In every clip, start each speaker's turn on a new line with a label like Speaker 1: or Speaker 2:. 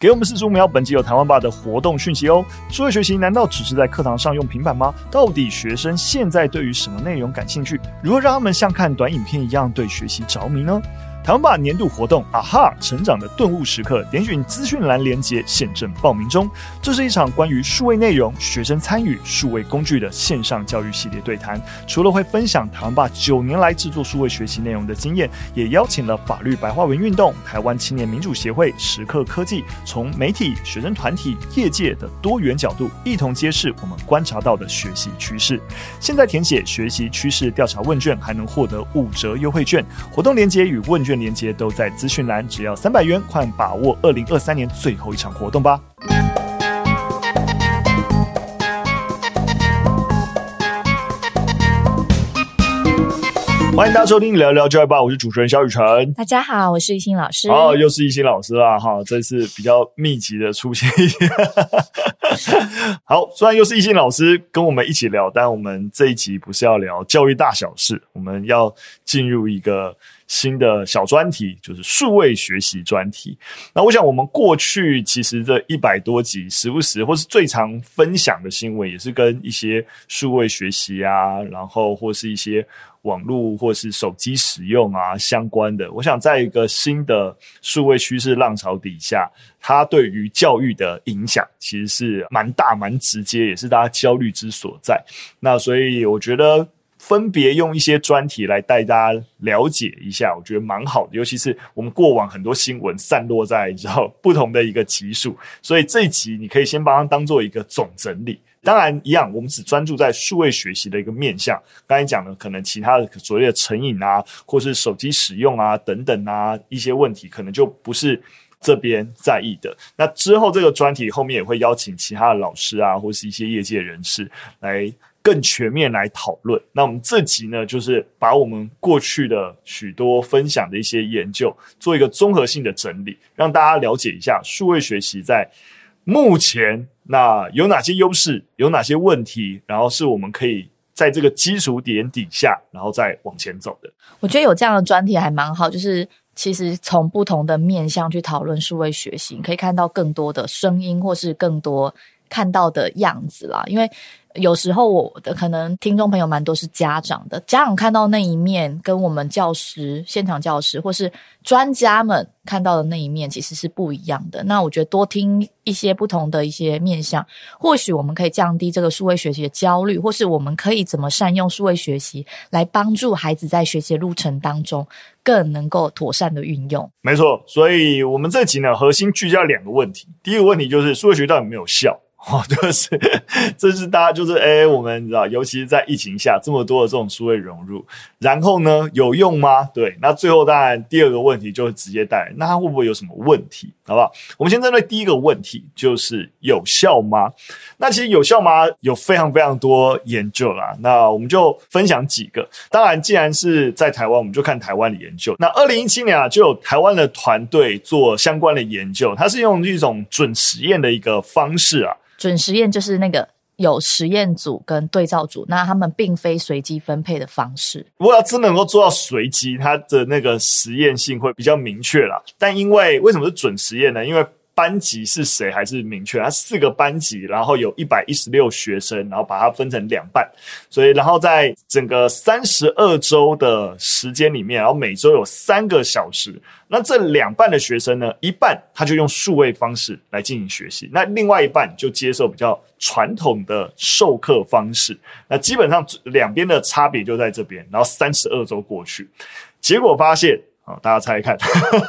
Speaker 1: 给我们四十五秒，本集有台湾爸的活动讯息哦。数位学习难道只是在课堂上用平板吗？到底学生现在对于什么内容感兴趣？如何让他们像看短影片一样对学习着迷呢？台湾吧年度活动啊哈！成长的顿悟时刻，点选资讯栏连接，现正报名中。这是一场关于数位内容、学生参与数位工具的线上教育系列对谈。除了会分享台湾吧九年来制作数位学习内容的经验，也邀请了法律白话文运动、台湾青年民主协会、时刻科技，从媒体、学生团体、业界的多元角度，一同揭示我们观察到的学习趋势。现在填写学习趋势调查问卷，还能获得五折优惠券。活动链接与问卷。链接都在资讯栏，只要三百元，快把握二零二三年最后一场活动吧！欢迎大家收听聊聊教育吧，我是主持人肖雨辰。
Speaker 2: 大家好，我是懿心老师。
Speaker 1: 哦，又是懿心老师啦！哈，这次比较密集的出现。好，虽然又是懿心老师跟我们一起聊，但我们这一集不是要聊教育大小事，我们要进入一个。新的小专题就是数位学习专题。那我想，我们过去其实这一百多集，时不时或是最常分享的新闻，也是跟一些数位学习啊，然后或是一些网络或是手机使用啊相关的。我想，在一个新的数位趋势浪潮底下，它对于教育的影响其实是蛮大、蛮直接，也是大家焦虑之所在。那所以，我觉得。分别用一些专题来带大家了解一下，我觉得蛮好的。尤其是我们过往很多新闻散落在之后不同的一个集数，所以这一集你可以先把它当做一个总整理。当然，一样我们只专注在数位学习的一个面向。刚才讲的可能其他的所谓的成瘾啊，或是手机使用啊等等啊一些问题，可能就不是这边在意的。那之后这个专题后面也会邀请其他的老师啊，或是一些业界人士来。更全面来讨论。那我们这集呢，就是把我们过去的许多分享的一些研究，做一个综合性的整理，让大家了解一下数位学习在目前那有哪些优势，有哪些问题，然后是我们可以在这个基础点底下，然后再往前走的。
Speaker 2: 我觉得有这样的专题还蛮好，就是其实从不同的面向去讨论数位学习，可以看到更多的声音，或是更多看到的样子啦，因为。有时候我的可能听众朋友蛮多是家长的，家长看到那一面，跟我们教师、现场教师或是专家们看到的那一面其实是不一样的。那我觉得多听一些不同的一些面向，或许我们可以降低这个数位学习的焦虑，或是我们可以怎么善用数位学习来帮助孩子在学习的路程当中更能够妥善的运用。
Speaker 1: 没错，所以我们这集呢，核心聚焦两个问题。第一个问题就是数位学到底有没有效？哦，就是，这是大家就是，诶、我们知道，尤其是在疫情下，这么多的这种数位融入，然后呢，有用吗？对，那最后当然第二个问题就是直接带来，那它会不会有什么问题？好不好？我们先针对第一个问题，就是有效吗？那其实有效吗？有非常非常多研究啦。那我们就分享几个。当然，既然是在台湾，我们就看台湾的研究。那二零一七年啊，就有台湾的团队做相关的研究，它是用一种准实验的一个方式啊。
Speaker 2: 准实验就是那个有实验组跟对照组，那他们并非随机分配的方式。
Speaker 1: 如果要真能够做到随机，它的那个实验性会比较明确啦。但因为为什么是准实验呢？因为班级是谁还是明确，它四个班级，然后有一百一十六学生，然后把它分成两半，所以然后在整个三十二周的时间里面，然后每周有三个小时，那这两半的学生呢，一半他就用数位方式来进行学习，那另外一半就接受比较传统的授课方式，那基本上两边的差别就在这边，然后三十二周过去，结果发现。好，大家猜一看，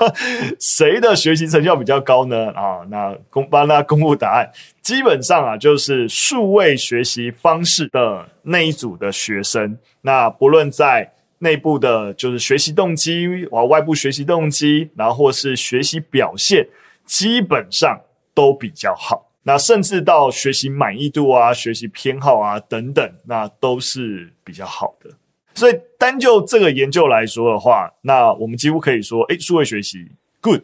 Speaker 1: 谁的学习成效比较高呢？啊，那公帮大家公布答案，基本上啊，就是数位学习方式的那一组的学生，那不论在内部的，就是学习动机，啊外部学习动机，然后或是学习表现，基本上都比较好。那甚至到学习满意度啊、学习偏好啊等等，那都是比较好的。所以单就这个研究来说的话，那我们几乎可以说，诶，数位学习 good。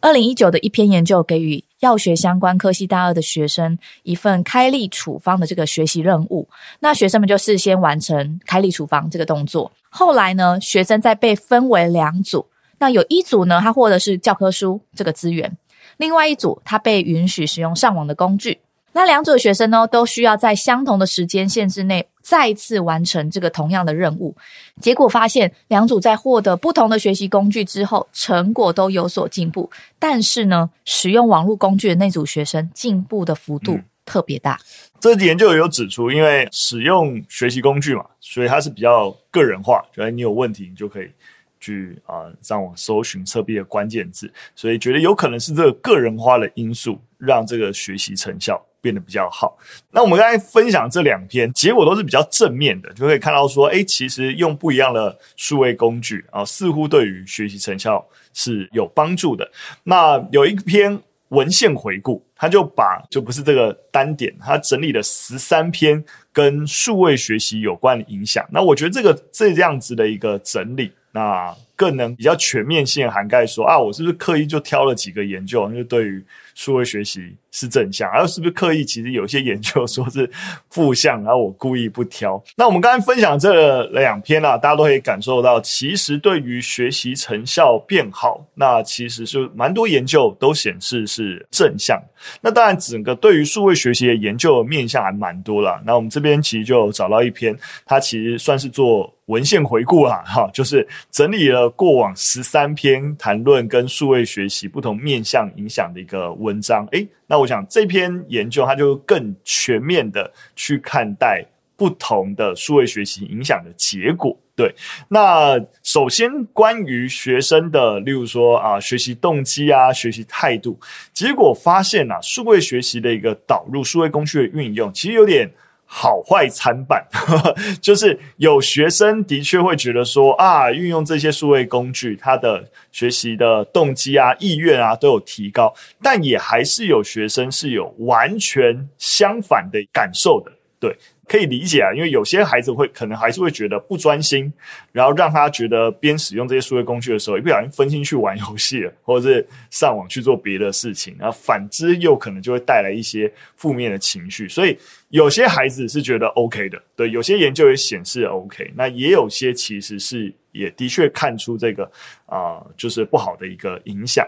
Speaker 2: 二零一九的一篇研究给予药学相关科系大二的学生一份开立处方的这个学习任务，那学生们就事先完成开立处方这个动作。后来呢，学生再被分为两组，那有一组呢，他获得是教科书这个资源。另外一组他被允许使用上网的工具。那两组的学生呢，都需要在相同的时间限制内再次完成这个同样的任务。结果发现，两组在获得不同的学习工具之后，成果都有所进步。但是呢，使用网络工具的那组学生进步的幅度特别大。
Speaker 1: 嗯，这研究有指出，因为使用学习工具嘛，所以它是比较个人化。觉得你有问题，你就可以去啊上网搜寻测壁的关键字，所以觉得有可能是这个个人化的因素让这个学习成效变得比较好。那我们刚才分享这两篇，结果都是比较正面的，就可以看到说，诶，其实用不一样的数位工具啊，似乎对于学习成效是有帮助的。那有一篇文献回顾，他就把就不是这个单点，他整理了十三篇跟数位学习有关的影响。那我觉得这个这样子的一个整理，那更能比较全面性涵盖说啊，我是不是刻意就挑了几个研究，就对于数位学习是正向，然后是不是刻意？其实有些研究说是负向，然后我故意不挑。那我们刚才分享这两篇啊，大家都可以感受到，其实对于学习成效变好，那其实是蛮多研究都显示是正向。那当然，整个对于数位学习的研究面向还蛮多啦。那我们这边其实就找到一篇，它其实算是做文献回顾啊，哈，就是整理了过往十三篇谈论跟数位学习不同面向影响的一个文章，诶，那我想这篇研究它就更全面的去看待不同的数位学习影响的结果。对，那首先关于学生的，例如说啊，学习动机啊，学习态度，结果发现啊，数位学习的一个导入，数位工具的运用，其实有点。好坏参半，就是有学生的确会觉得说啊，运用这些数位工具，他的学习的动机啊、意愿啊都有提高，但也还是有学生是有完全相反的感受的，对。可以理解啊，因为有些孩子会可能还是会觉得不专心，然后让他觉得边使用这些数位工具的时候，一不小心分心去玩游戏了，或者是上网去做别的事情，然后反之又可能就会带来一些负面的情绪。所以有些孩子是觉得 OK 的，对，有些研究也显示 OK，那也有些其实是也的确看出这个啊、就是不好的一个影响。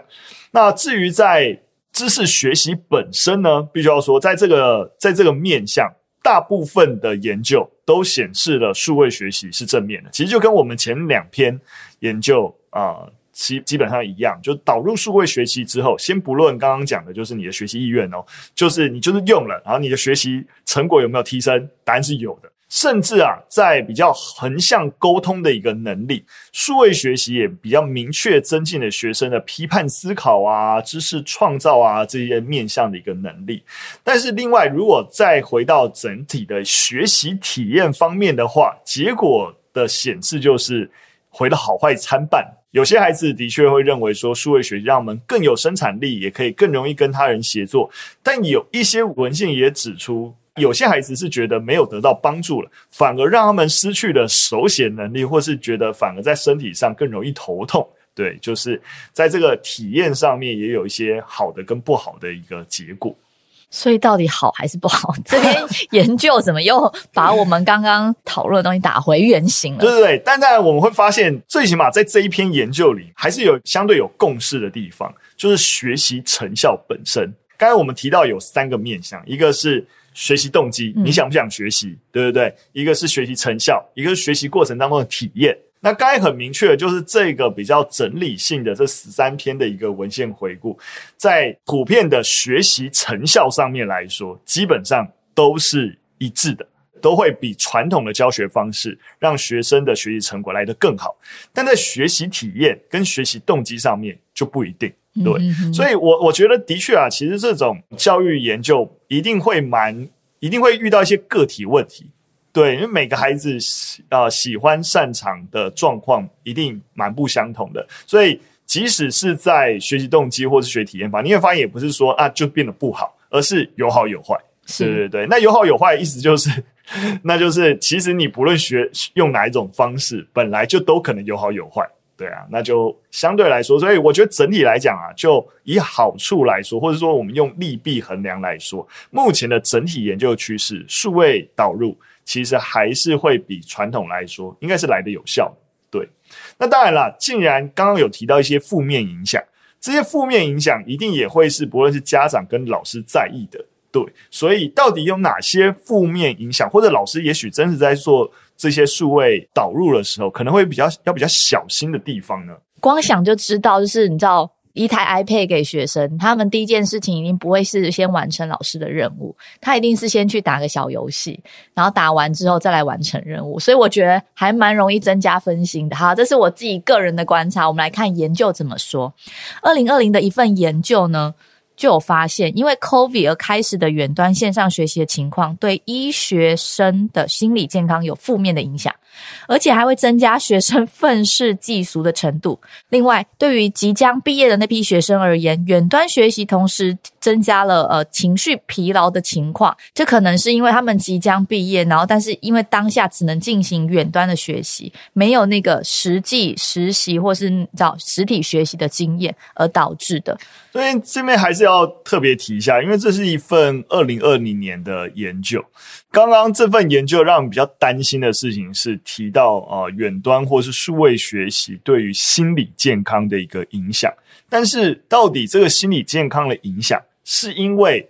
Speaker 1: 那至于在知识学习本身呢，必须要说，在这个在这个面向。大部分的研究都显示了数位学习是正面的，其实就跟我们前两篇研究啊，基、基本上一样，就导入数位学习之后，先不论刚刚讲的，就是你的学习意愿哦，就是你就是用了，然后你的学习成果有没有提升？答案是有的。甚至啊，在比较横向沟通的一个能力，数位学习也比较明确增进了学生的批判思考啊、知识创造啊这些面向的一个能力。但是另外，如果再回到整体的学习体验方面的话，结果的显示就是回的好坏参半。有些孩子的确会认为说，数位学习让我们更有生产力，也可以更容易跟他人协作。但有一些文献也指出，有些孩子是觉得没有得到帮助了，反而让他们失去了手写能力，或是觉得反而在身体上更容易头痛。对，就是在这个体验上面也有一些好的跟不好的一个结果。
Speaker 2: 所以到底好还是不好？这边研究怎么又把我们刚刚讨论的东西打回原形了？
Speaker 1: 对对对，但当然我们会发现，最起码在这一篇研究里，还是有相对有共识的地方，就是学习成效本身。刚才我们提到有三个面向，一个是。学习动机，你想不想学习？嗯、对不对？一个是学习成效，一个是学习过程当中的体验。那刚才很明确的就是这个比较整理性的这十三篇的一个文献回顾，在普遍的学习成效上面来说，基本上都是一致的，都会比传统的教学方式让学生的学习成果来得更好。但在学习体验跟学习动机上面就不一定。对，所以我我觉得的确啊，其实这种教育研究一定会蛮，一定会遇到一些个体问题。对，因为每个孩子喜啊、呃、喜欢擅长的状况一定蛮不相同的，所以即使是在学习动机或是学体验法，你会发现也不是说啊就变得不好，而是有好有坏。是对对对，那有好有坏的意思就是，那就是其实你不论学用哪一种方式，本来就都可能有好有坏。对啊，那就相对来说，所以我觉得整体来讲啊，就以好处来说，或者说我们用利弊衡量来说，目前的整体研究趋势，数位导入其实还是会比传统来说，应该是来得有效。对，那当然了，既然刚刚有提到一些负面影响，这些负面影响一定也会是不论是家长跟老师在意的。对，所以到底有哪些负面影响，或者老师也许真是在做这些数位导入的时候，可能会比较要比较小心的地方呢？
Speaker 2: 光想就知道，就是你知道。一台 iPad 给学生，他们第一件事情一定不会是先完成老师的任务，他一定是先去打个小游戏，然后打完之后再来完成任务。所以我觉得还蛮容易增加分心的。好，这是我自己个人的观察。我们来看研究怎么说。二零二零的一份研究呢，就有发现，因为 COVID 而开始的远端线上学习的情况，对医学生的心理健康有负面的影响。而且还会增加学生愤世嫉俗的程度。另外，对于即将毕业的那批学生而言，远端学习同时增加了呃情绪疲劳的情况。这可能是因为他们即将毕业，然后但是因为当下只能进行远端的学习，没有那个实际实习或是找实体学习的经验而导致的。
Speaker 1: 所以这边还是要特别提一下，因为这是一份二零二零年的研究。刚刚这份研究让我比较担心的事情是提到呃远端或是数位学习对于心理健康的一个影响，但是到底这个心理健康的影响是因为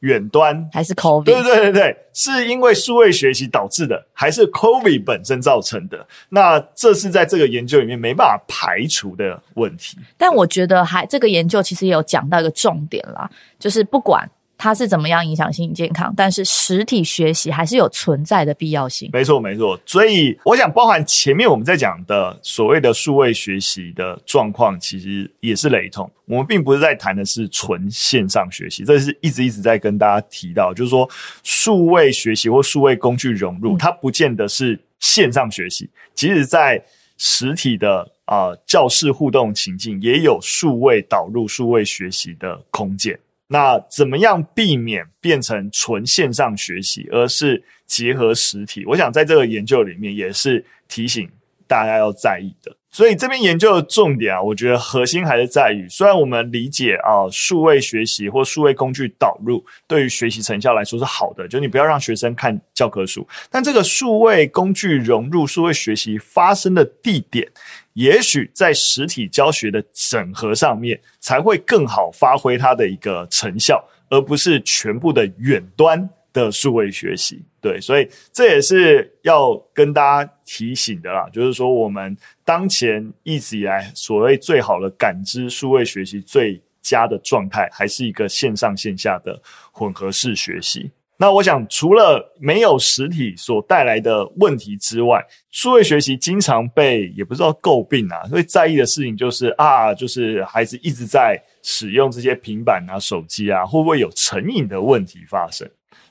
Speaker 1: 远端
Speaker 2: 还是 COVID？
Speaker 1: 对对对对，是因为数位学习导致的，还是 COVID 本身造成的？那这是在这个研究里面没办法排除的问题。
Speaker 2: 但我觉得还这个研究其实也有讲到一个重点啦，就是不管。它是怎么样影响心理健康？但是实体学习还是有存在的必要性。
Speaker 1: 没错，没错。所以我想，包含前面我们在讲的所谓的数位学习的状况，其实也是雷同。我们并不是在谈的是纯线上学习，这是一直一直在跟大家提到，就是说数位学习或数位工具融入，它不见得是线上学习，即使在实体的啊、呃、教室互动情境，也有数位导入数位学习的空间。那怎么样避免变成纯线上学习，而是结合实体？我想在这个研究里面也是提醒大家要在意的。所以这边研究的重点啊，我觉得核心还是在于，虽然我们理解啊，数位学习或数位工具导入对于学习成效来说是好的，就你不要让学生看教科书，但这个数位工具融入数位学习发生的地点，也许在实体教学的整合上面才会更好发挥它的一个成效，而不是全部的远端。的数位学习。对，所以这也是要跟大家提醒的啦，就是说我们当前一直以来所谓最好的感知数位学习最佳的状态，还是一个线上线下的混合式学习。那我想，除了没有实体所带来的问题之外，数位学习经常被也不知道诟病啊，所以在意的事情就是啊，就是孩子一直在使用这些平板啊、手机啊，会不会有成瘾的问题发生？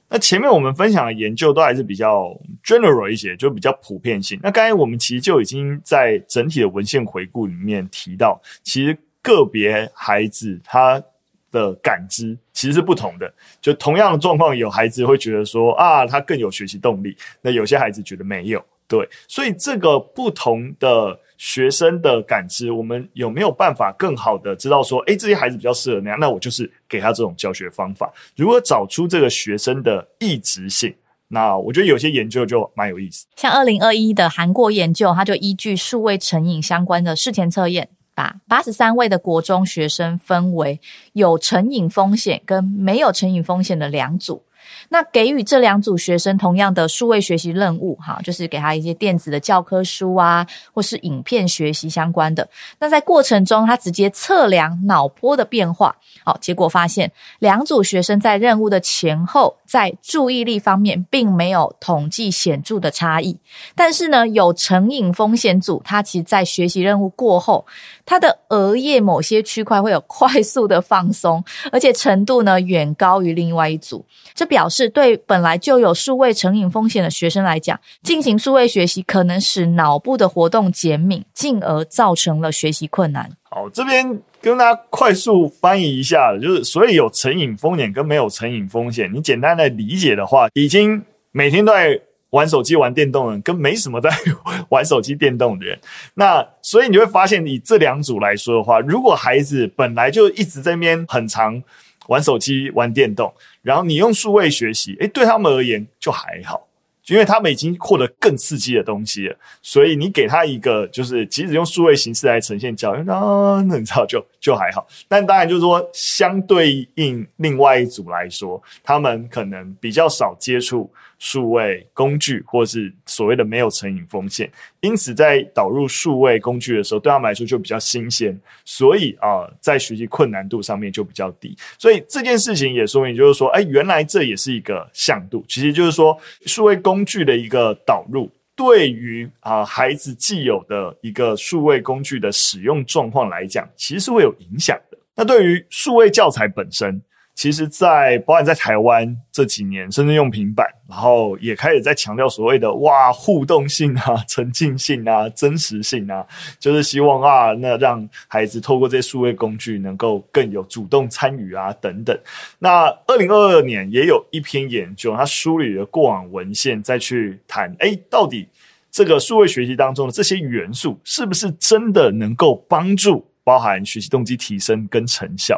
Speaker 1: 那前面我们分享的研究都还是比较 general 一些，就比较普遍性。那刚才我们其实就已经在整体的文献回顾里面提到，其实个别孩子他的感知其实是不同的，就同样的状况，有孩子会觉得说啊，他更有学习动力，那有些孩子觉得没有，对，所以这个不同的学生的感知，我们有没有办法更好的知道说，诶，这些孩子比较适合那样，那我就是给他这种教学方法。如何找出这个学生的异质性，那我觉得有些研究就蛮有意思。
Speaker 2: 像二零二一的韩国研究，它就依据数位成瘾相关的事前测验。把八十三位的国中学生分为有成瘾风险跟没有成瘾风险的两组。那给予这两组学生同样的数位学习任务，哈，就是给他一些电子的教科书啊，或是影片学习相关的。那在过程中，他直接测量脑波的变化，好，结果发现两组学生在任务的前后，在注意力方面并没有统计显著的差异。但是呢，有成瘾风险组，他其实在学习任务过后，他的额叶某些区块会有快速的放松，而且程度呢远高于另外一组。这表示。对本来就有数位成瘾风险的学生来讲，进行数位学习可能使脑部的活动减敏，进而造成了学习困难。
Speaker 1: 好，这边跟大家快速翻译一下，就是所以有成瘾风险跟没有成瘾风险，你简单的理解的话，已经每天都在玩手机、玩电动的人，跟没什么在玩手机、电动的人。那所以你会发现，以这两组来说的话，如果孩子本来就一直在那边很常玩手机、玩电动。然后你用数位学习，诶，对他们而言就还好，因为他们已经获得更刺激的东西了，所以你给他一个就是即使用数位形式来呈现教育，那那你知道就就还好。但当然就是说，相对应另外一组来说，他们可能比较少接触数位工具，或是所谓的没有成瘾风险，因此在导入数位工具的时候，对他们来说就比较新鲜，所以啊、在学习困难度上面就比较低。所以这件事情也说明，就是说，哎，原来这也是一个向度，其实就是说，数位工具的一个导入，对于啊、孩子既有的一个数位工具的使用状况来讲，其实是会有影响的。那对于数位教材本身，其实在，包含在台湾这几年，甚至用平板，然后也开始在强调所谓的哇互动性啊、沉浸性啊、真实性啊，就是希望啊，那让孩子透过这些数位工具，能够更有主动参与啊等等。那二零二二年也有一篇研究，他梳理了过往文献，再去谈，哎，到底这个数位学习当中的这些元素，是不是真的能够帮助包含学习动机提升跟成效？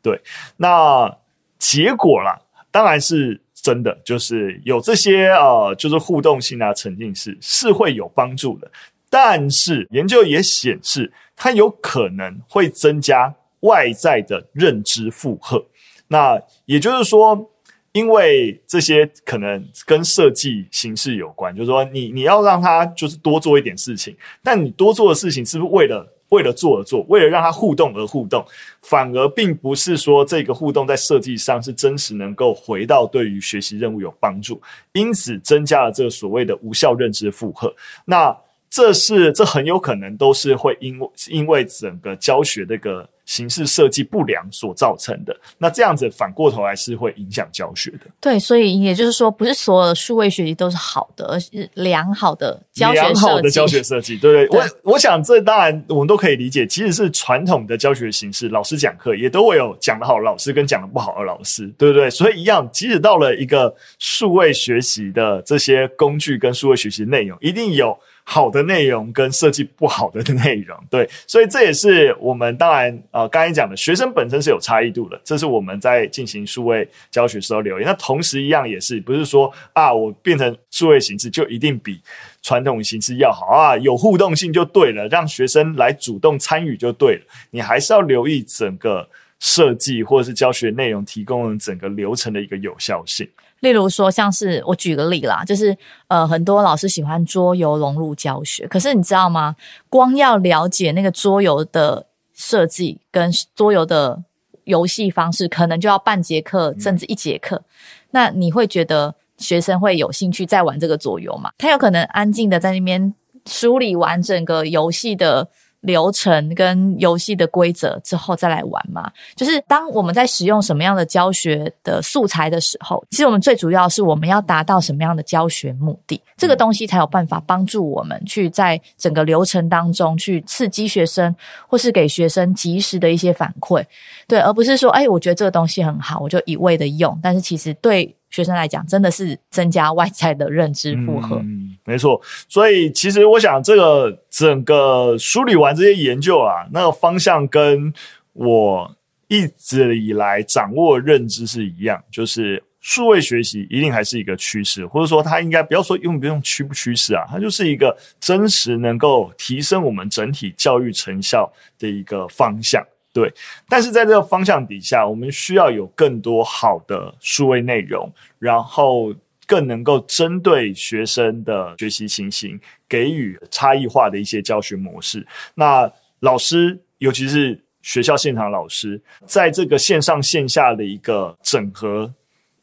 Speaker 1: 对，那结果啦，当然是真的，就是有这些呃，就是互动性啊、沉浸式是会有帮助的。但是研究也显示，它有可能会增加外在的认知负荷。那也就是说，因为这些可能跟设计形式有关，就是说你你要让他就是多做一点事情，但你多做的事情是不是为了？为了做而做，为了让他互动而互动，反而并不是说这个互动在设计上是真实能够回到对于学习任务有帮助，因此增加了这个所谓的无效认知负荷。那这是这很有可能都是会因为因为整个教学这个。形式设计不良所造成的，那这样子反过头来是会影响教学的。
Speaker 2: 对，所以也就是说，不是所有的数位学习都是好的，而是良好的。良好
Speaker 1: 的教学设计，对对，对。我我想这当然我们都可以理解，即使是传统的教学形式，老师讲课也都会有讲得好的老师跟讲得不好的老师，对不对？所以一样，即使到了一个数位学习的这些工具跟数位学习内容，一定有。好的内容跟设计不好的内容，对，所以这也是我们当然呃刚才讲的学生本身是有差异度的，这是我们在进行数位教学时候留意。那同时一样也是不是说啊我变成数位形式就一定比传统形式要好啊，有互动性就对了，让学生来主动参与就对了，你还是要留意整个设计或者是教学内容提供的整个流程的一个有效性。
Speaker 2: 例如说，像是我举个例啦，就是呃，很多老师喜欢桌游融入教学，可是你知道吗？光要了解那个桌游的设计跟桌游的游戏方式，可能就要半节课甚至一节课。那你会觉得学生会有兴趣再玩这个桌游吗？他有可能安静的在那边梳理完整个游戏的。流程跟游戏的规则之后再来玩嘛，就是当我们在使用什么样的教学的素材的时候，其实我们最主要是我们要达到什么样的教学目的，这个东西才有办法帮助我们去在整个流程当中去刺激学生，或是给学生及时的一些反馈，对，而不是说，哎，我觉得这个东西很好，我就一味的用，但是其实对。学生来讲，真的是增加外在的认知负荷。
Speaker 1: 嗯，没错。所以其实我想，这个整个梳理完这些研究啊，那个方向跟我一直以来掌握认知是一样，就是数位学习一定还是一个趋势，或者说它应该不要说用不用趋不趋势啊，它就是一个真实能够提升我们整体教育成效的一个方向。对，但是在这个方向底下，我们需要有更多好的数位内容，然后更能够针对学生的学习情形，给予差异化的一些教学模式。那老师，尤其是学校现场老师，在这个线上线下的一个整合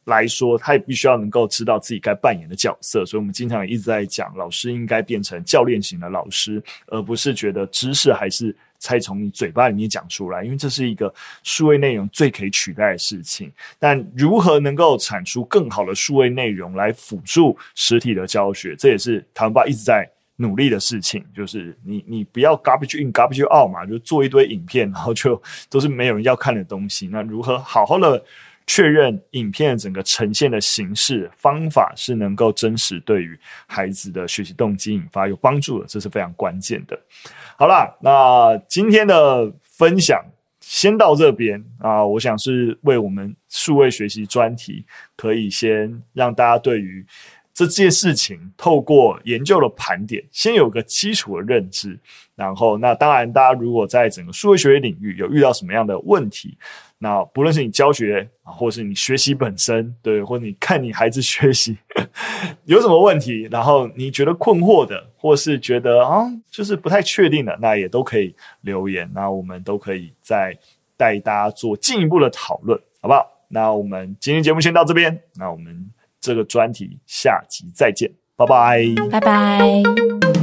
Speaker 1: 来说，他也必须要能够知道自己该扮演的角色。所以，我们经常一直在讲，老师应该变成教练型的老师，而不是觉得知识还是。才从你嘴巴里面讲出来，因为这是一个数位内容最可以取代的事情。但如何能够产出更好的数位内容来辅助实体的教学，这也是台湾爸一直在努力的事情。就是你你不要 garbage in garbage out 嘛，就做一堆影片，然后就都是没有人要看的东西。那如何好好的确认影片整个呈现的形式方法是能够真实对于孩子的学习动机引发有帮助的，这是非常关键的。好啦，那今天的分享先到这边啊，我想是为我们数位学习专题可以先让大家对于这件事情，透过研究的盘点，先有个基础的认知。然后，那当然，大家如果在整个数位学习领域有遇到什么样的问题，那不论是你教学啊，或是你学习本身，对，或者你看你孩子学习 有什么问题，然后你觉得困惑的，或是觉得啊，就是不太确定的，那也都可以留言，那我们都可以再带大家做进一步的讨论，好不好？那我们今天节目先到这边，那我们这个专题下集再见，拜拜，
Speaker 2: 拜拜。